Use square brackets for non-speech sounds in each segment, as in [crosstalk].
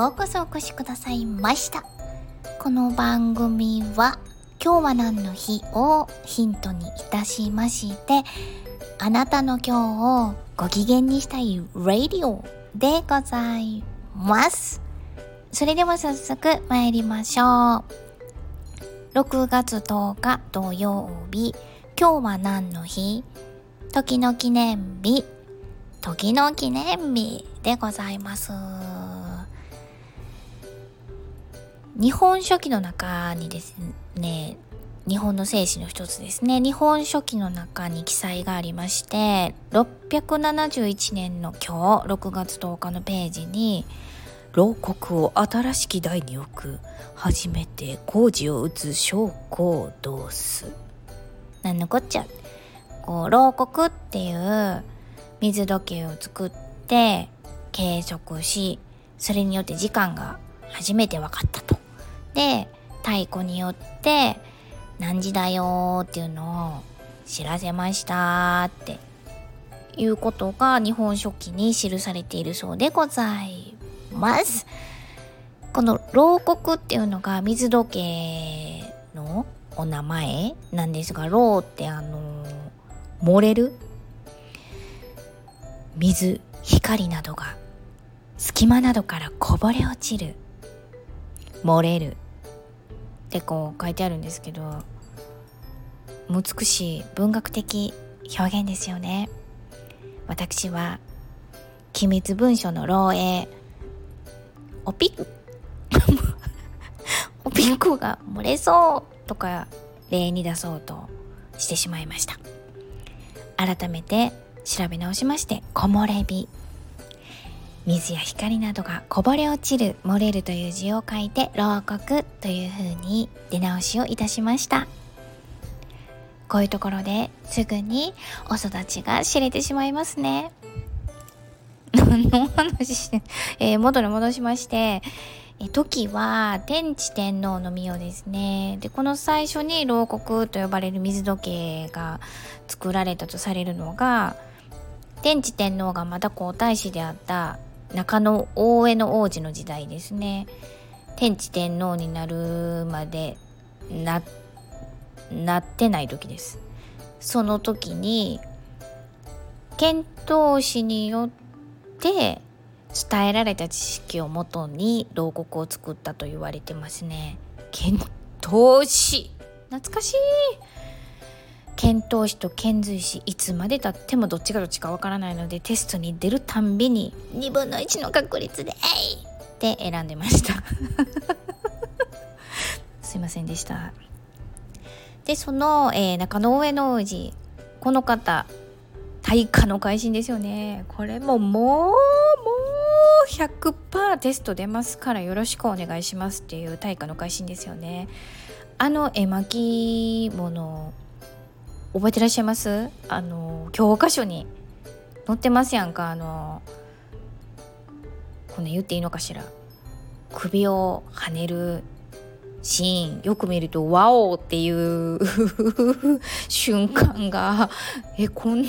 ようこそお越しくださいました。この番組は今日は何の日をヒントにいたしましてあなたの今日をご機嫌にしたいラディオでございます。それでは早速参りましょう。6月10日土曜日今日は何の日？時の記念日。時の記念日でございます。日本書紀の中にですね、日本の聖史の一つですね、日本書紀の中に記載がありまして、671年の今日、6月10日のページに、牢獄を新しき台に置く、初めて工事を打つ将校どうす。なんのこっちゃ。こう、牢獄っていう水時計を作って計測しそれによって時間が初めて分かったと。で太鼓によって何時だよっていうのを知らせましたっていうことが日本書紀に記されているそうでございます。この牢獄っていうのが水時計のお名前なんですが、牢ってあの漏れる水光などが隙間などからこぼれ落ちる漏れる。ってこう書いてあるんですけど美しい文学的表現ですよね。私は機密文書の漏洩おピッ [laughs] おピッコが漏れそうとか例に出そうとしてしまいました。改めて調べ直しまして木漏れ日。水や光などがこぼれ落ちる漏れるという字を書いて牢獄というふうに出直しをいたしました。こういうところですぐにお育ちが知れてしまいますね。[laughs] の話して、えー、元に戻しまして時は天智天皇の御代ですね。でこの最初に牢獄と呼ばれる水時計が作られたとされるのが天智天皇がまだ皇太子であった中野大江の王子の時代ですね。天智天皇になるまでななってない時です。その時に遣唐使によって伝えられた知識をもとに牢獄を作ったと言われてますね。遣唐使。懐かしい。遣唐使と遣隋使いつまでたってもどっちがどっちかわからないのでテストに出るたんびに2分の1の確率で「えい!」って選んでました。[laughs] すいませんでした。でその、えー、中野上の王子この方大化の改心ですよね。これももうもう100%テスト出ますからよろしくお願いしますっていう大化の改心ですよね。あの絵巻物覚えてらっしゃいます？あの教科書に載ってますやんか。あのこんな言っていいのかしら。首をはねるシーン。よく見ると「ワオ!」っていう [laughs] 瞬間がえこん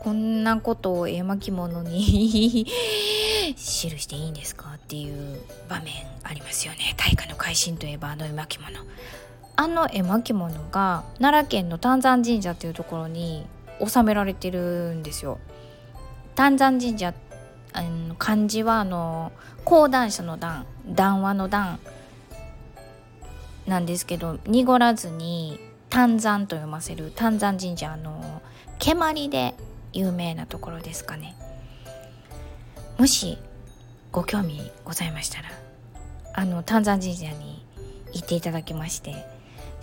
こんなことを絵巻物に [laughs] 記していいんですか？っていう場面ありますよね。大化の改新といえばあの絵巻物。あの絵巻物が奈良県の丹山神社っていうところに収められてるんですよ。丹山神社あの漢字はあの講談社の談談話の談なんですけど濁らずに丹山と読ませる丹山神社の蹴鞠で有名なところですかね。もしご興味ございましたらあの丹山神社に行っていただきまして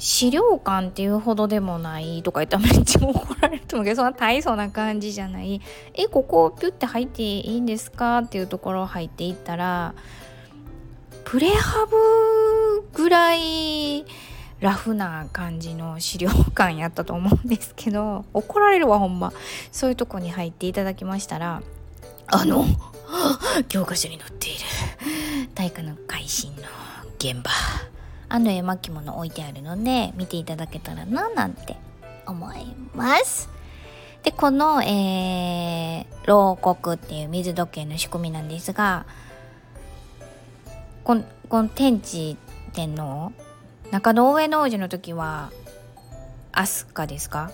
資料館っていうほどでもないとか言ったらめっちゃ怒られると思うけどそんな大層な感じじゃない。えここピュッて入っていいんですか？っていうところ入っていったらプレハブぐらいラフな感じの資料館やったと思うんですけど怒られるわほんま。そういうとこに入っていただきましたらあの [gasps] 教科書に載っている大化の改新の現場。あの絵巻物置いてあるので見ていただけたらななんて思います。でこの、えー、牢獄っていう水時計の仕組みなんですがこのこの天智天皇中野上の王子の時は飛鳥ですか？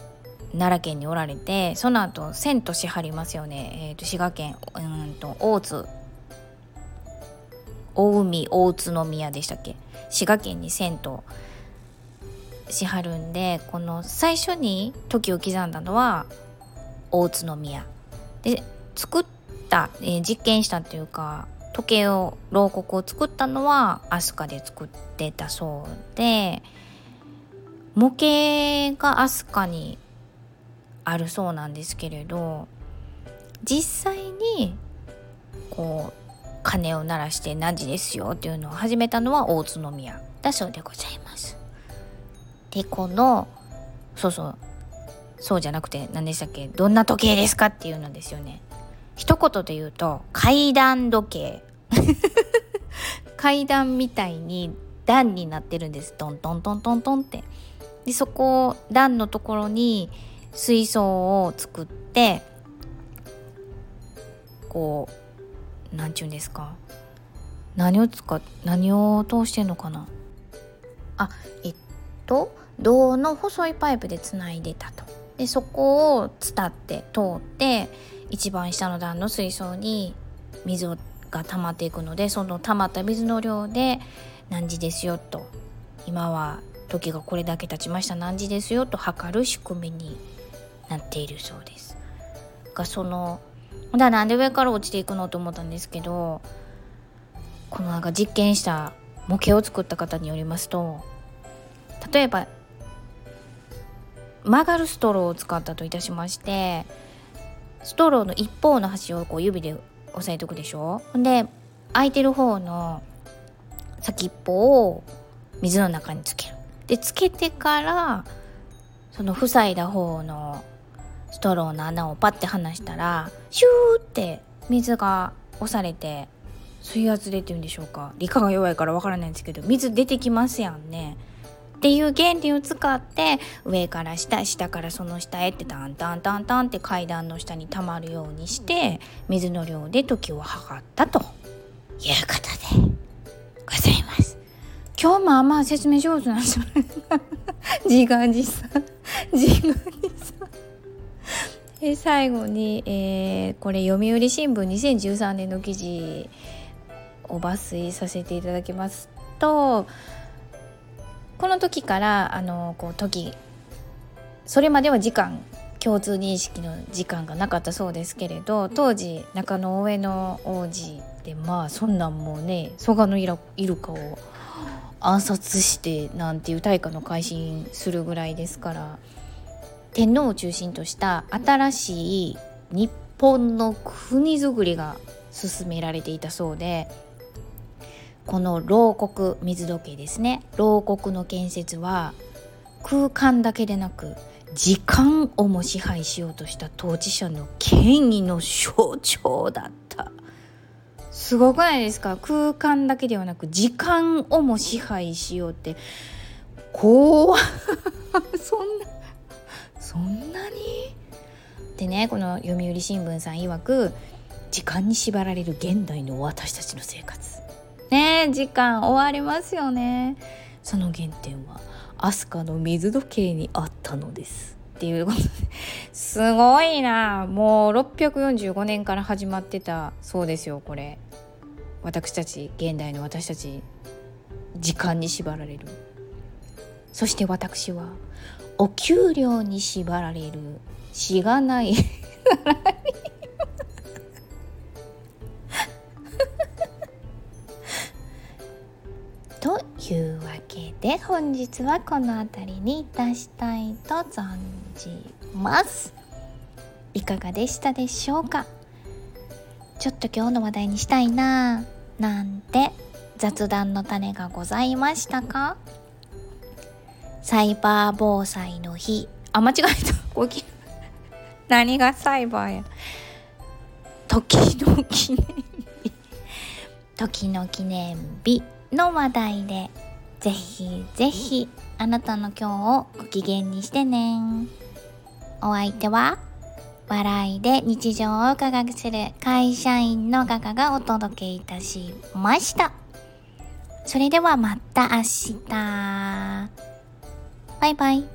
奈良県におられてその後遷都しはりますよね、えーと、滋賀県うんと大津大海大津宮でしたっけ？滋賀県に遷都しはるんでこの最初に時を刻んだのは大津宮。で作った、えー、実験したっていうか時計を牢獄を作ったのは飛鳥で作ってたそうで模型が飛鳥にあるそうなんですけれど実際にこう鐘を鳴らして何時ですよっていうのを始めたのは大津宮だそうでございます。でこのそうそうそうじゃなくて何でしたっけどんな時計ですかっていうのですよね。一言で言うと階段時計 [laughs] 階段みたいに段になってるんですトントントントントンってでそこ段のところに水槽を作ってこう何ちゅうんですか？何を使っ何を通してんのかな？あえっと銅の細いパイプでつないでたと。でそこを伝って通って一番下の段の水槽に水が溜まっていくのでその溜まった水の量で何時ですよと。今は時がこれだけ経ちました。何時ですよと測る仕組みになっているそうです。がそのだからなんで上から落ちていくのと思ったんですけどこのなんか実験した模型を作った方によりますと例えば曲がるストローを使ったといたしましてストローの一方の端をこう指で押さえとくでしょ？で空いてる方の先っぽを水の中につける。でつけてからその塞いだ方のストローの穴をパッて離したらシューって水が押されて水圧でっていうんでしょうか。理科が弱いからわからないんですけど水出てきますやんね。っていう原理を使って上から下下からその下へってタンタンタンタンって階段の下に溜まるようにして水の量で時を測ったと。いうことでございます。今日まあんま説明上手なんです [laughs] 自画自賛。自画自賛。で最後に、えー、これ読売新聞2013年の記事を抜粋させていただきますとこの時からあのこう時それまでは時間共通認識の時間がなかったそうですけれど当時中野上の王子でまあそんなんもうね蘇我のイルカを暗殺してなんていう大化の改心するぐらいですから天皇を中心とした新しい日本の国づくりが進められていたそうでこの牢獄水時計ですね。牢獄の建設は空間だけでなく時間をも支配しようとした統治者の権威の象徴だった。すごくないですか？空間だけではなく時間をも支配しようって怖そんねこの読売新聞さん曰く時間に縛られる現代の私たちの生活。ね時間終わりますよね。その原点は飛鳥の水時計にあったのです。っていうことで。すごいな。もう645年から始まってたそうですよこれ。私たち現代の私たち時間に縛られる。そして私はお給料に縛られる。しがない。[laughs] いうわけで本日はこの辺りにいたしたいと存じます。いかがでしたでしょうか？ちょっと今日の話題にしたいななんて雑談の種がございましたか？サイバー防災の日。あ間違えた。何がサイバーや時の記念日時の記念日の話題でぜひぜひあなたの今日をご機嫌にしてね。お相手は笑いで日常を科学する会社員のガガがお届けいたしましたそれではまた明日バイバイ